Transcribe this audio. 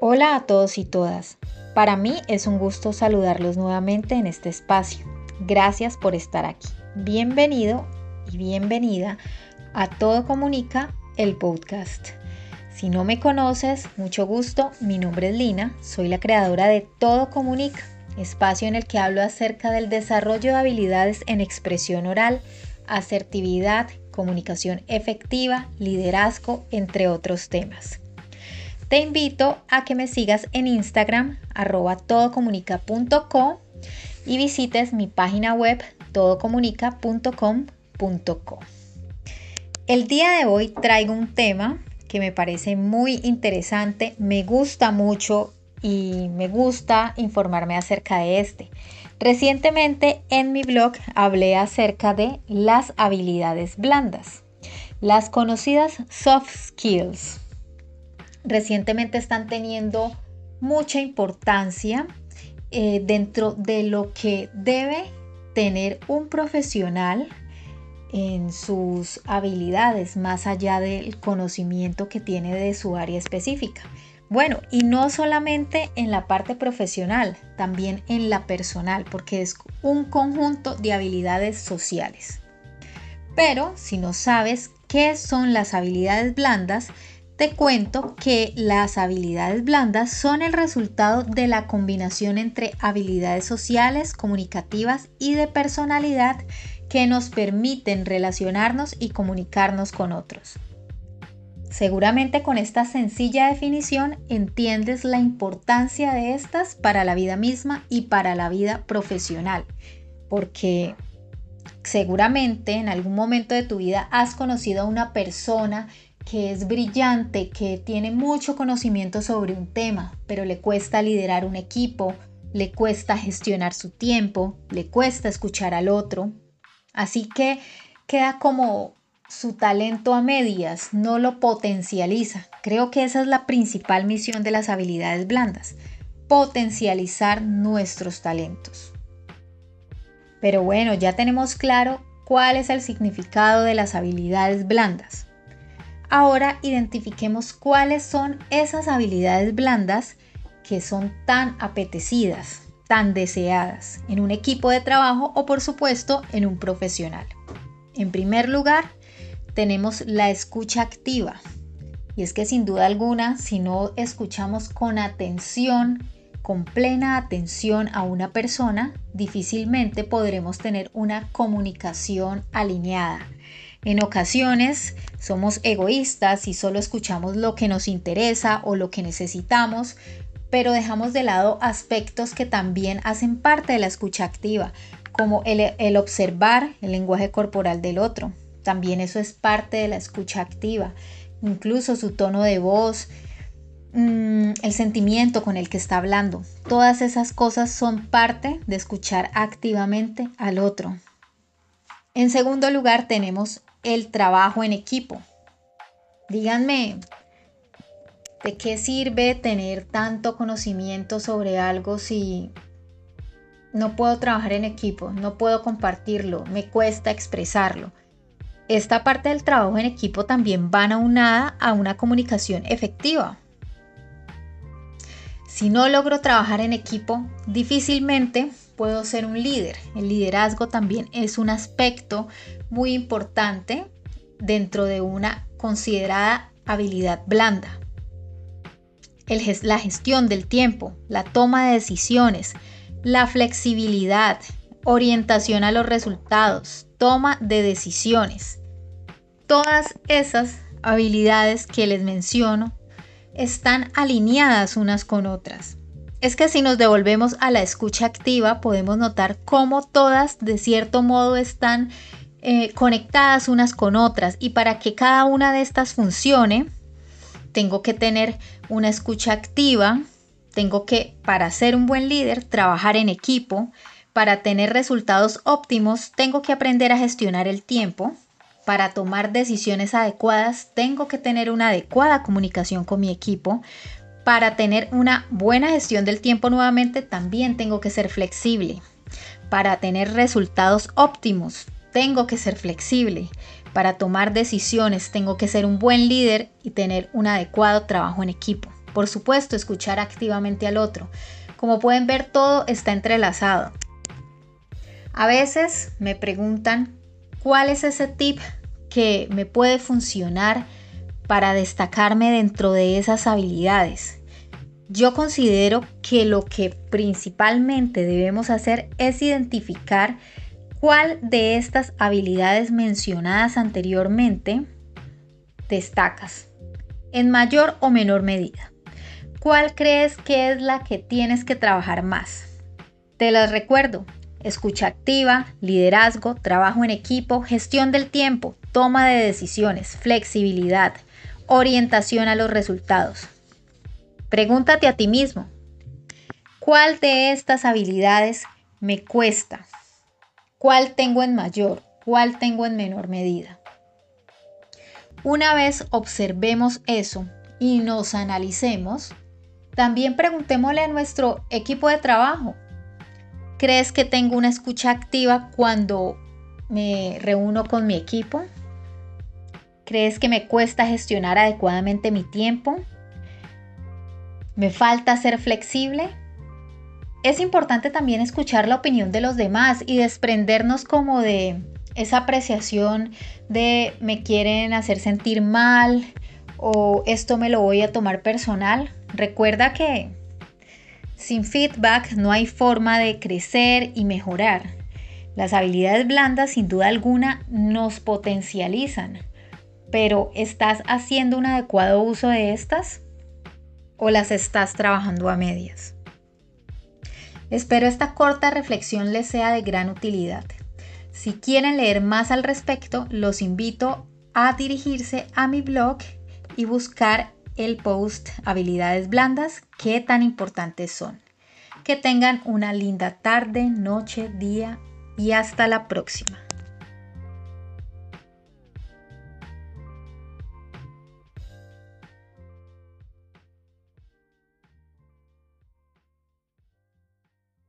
Hola a todos y todas. Para mí es un gusto saludarlos nuevamente en este espacio. Gracias por estar aquí. Bienvenido y bienvenida a Todo Comunica, el podcast. Si no me conoces, mucho gusto, mi nombre es Lina, soy la creadora de Todo Comunica, espacio en el que hablo acerca del desarrollo de habilidades en expresión oral, asertividad, comunicación efectiva, liderazgo, entre otros temas. Te invito a que me sigas en Instagram, arroba todocomunica.co y visites mi página web todocomunica.com.co. El día de hoy traigo un tema que me parece muy interesante, me gusta mucho y me gusta informarme acerca de este. Recientemente en mi blog hablé acerca de las habilidades blandas, las conocidas soft skills recientemente están teniendo mucha importancia eh, dentro de lo que debe tener un profesional en sus habilidades, más allá del conocimiento que tiene de su área específica. Bueno, y no solamente en la parte profesional, también en la personal, porque es un conjunto de habilidades sociales. Pero si no sabes qué son las habilidades blandas, te cuento que las habilidades blandas son el resultado de la combinación entre habilidades sociales, comunicativas y de personalidad que nos permiten relacionarnos y comunicarnos con otros. Seguramente con esta sencilla definición entiendes la importancia de estas para la vida misma y para la vida profesional, porque seguramente en algún momento de tu vida has conocido a una persona que es brillante, que tiene mucho conocimiento sobre un tema, pero le cuesta liderar un equipo, le cuesta gestionar su tiempo, le cuesta escuchar al otro. Así que queda como su talento a medias, no lo potencializa. Creo que esa es la principal misión de las habilidades blandas, potencializar nuestros talentos. Pero bueno, ya tenemos claro cuál es el significado de las habilidades blandas. Ahora identifiquemos cuáles son esas habilidades blandas que son tan apetecidas, tan deseadas en un equipo de trabajo o por supuesto en un profesional. En primer lugar, tenemos la escucha activa. Y es que sin duda alguna, si no escuchamos con atención, con plena atención a una persona, difícilmente podremos tener una comunicación alineada en ocasiones somos egoístas y solo escuchamos lo que nos interesa o lo que necesitamos, pero dejamos de lado aspectos que también hacen parte de la escucha activa, como el, observar el lenguaje corporal del otro. También eso es parte de la escucha activa, incluso su tono de voz, mm, el sentimiento con el que está hablando. Todas esas cosas son parte de escuchar activamente al otro. En segundo lugar tenemos el trabajo en equipo. Díganme, ¿de qué sirve tener tanto conocimiento sobre algo si no puedo trabajar en equipo, no puedo compartirlo, me cuesta expresarlo? Esta parte del trabajo en equipo también va aunada a una comunicación efectiva. Si no logro trabajar en equipo, difícilmente puedo ser un líder. El liderazgo también es un aspecto muy importante dentro de una considerada habilidad blanda. la gestión del tiempo, la toma de decisiones, la flexibilidad, orientación a los resultados, toma de decisiones. Todas esas habilidades que les menciono están alineadas unas con otras es que si nos devolvemos a la escucha activa podemos notar cómo todas de cierto modo están eh, conectadas unas con otras. Y para que cada una de estas funcione tengo que tener una escucha activa, tengo que para ser un buen líder trabajar en equipo, para tener resultados óptimos tengo que aprender a gestionar el tiempo, para tomar decisiones adecuadas tengo que tener una adecuada comunicación con mi equipo, para tener una buena gestión del tiempo nuevamente también tengo que ser flexible. Para tener resultados óptimos tengo que ser flexible. Para tomar decisiones tengo que ser un buen líder y tener un adecuado trabajo en equipo. Por supuesto, escuchar activamente al otro. Como pueden ver, todo está entrelazado. A veces me preguntan cuál es ese tip que me puede funcionar para destacarme dentro de esas habilidades. Yo considero que lo que principalmente debemos hacer es identificar cuál de estas habilidades mencionadas anteriormente destacas, en mayor o menor medida. ¿Cuál crees que es la que tienes que trabajar más? Te las recuerdo. Escucha activa, liderazgo, trabajo en equipo, gestión del tiempo, toma de decisiones, flexibilidad, orientación a los resultados. Pregúntate a ti mismo, ¿cuál de estas habilidades me cuesta? ¿Cuál tengo en mayor? ¿Cuál tengo en menor medida? Una vez observemos eso y nos analicemos, también preguntémosle a nuestro equipo de trabajo, ¿crees que tengo una escucha activa cuando me reúno con mi equipo? ¿Crees que me cuesta gestionar adecuadamente mi tiempo? ¿Me falta ser flexible? Es importante también escuchar la opinión de los demás y desprendernos como de esa apreciación de me quieren hacer sentir mal o esto me lo voy a tomar personal. Recuerda que sin feedback no hay forma de crecer y mejorar. Las habilidades blandas sin duda alguna nos potencializan, pero ¿estás haciendo un adecuado uso de estas? O las estás trabajando a medias. Espero esta corta reflexión les sea de gran utilidad. Si quieren leer más al respecto, los invito a dirigirse a mi blog y buscar el post Habilidades Blandas, qué tan importantes son. Que tengan una linda tarde, noche, día y hasta la próxima.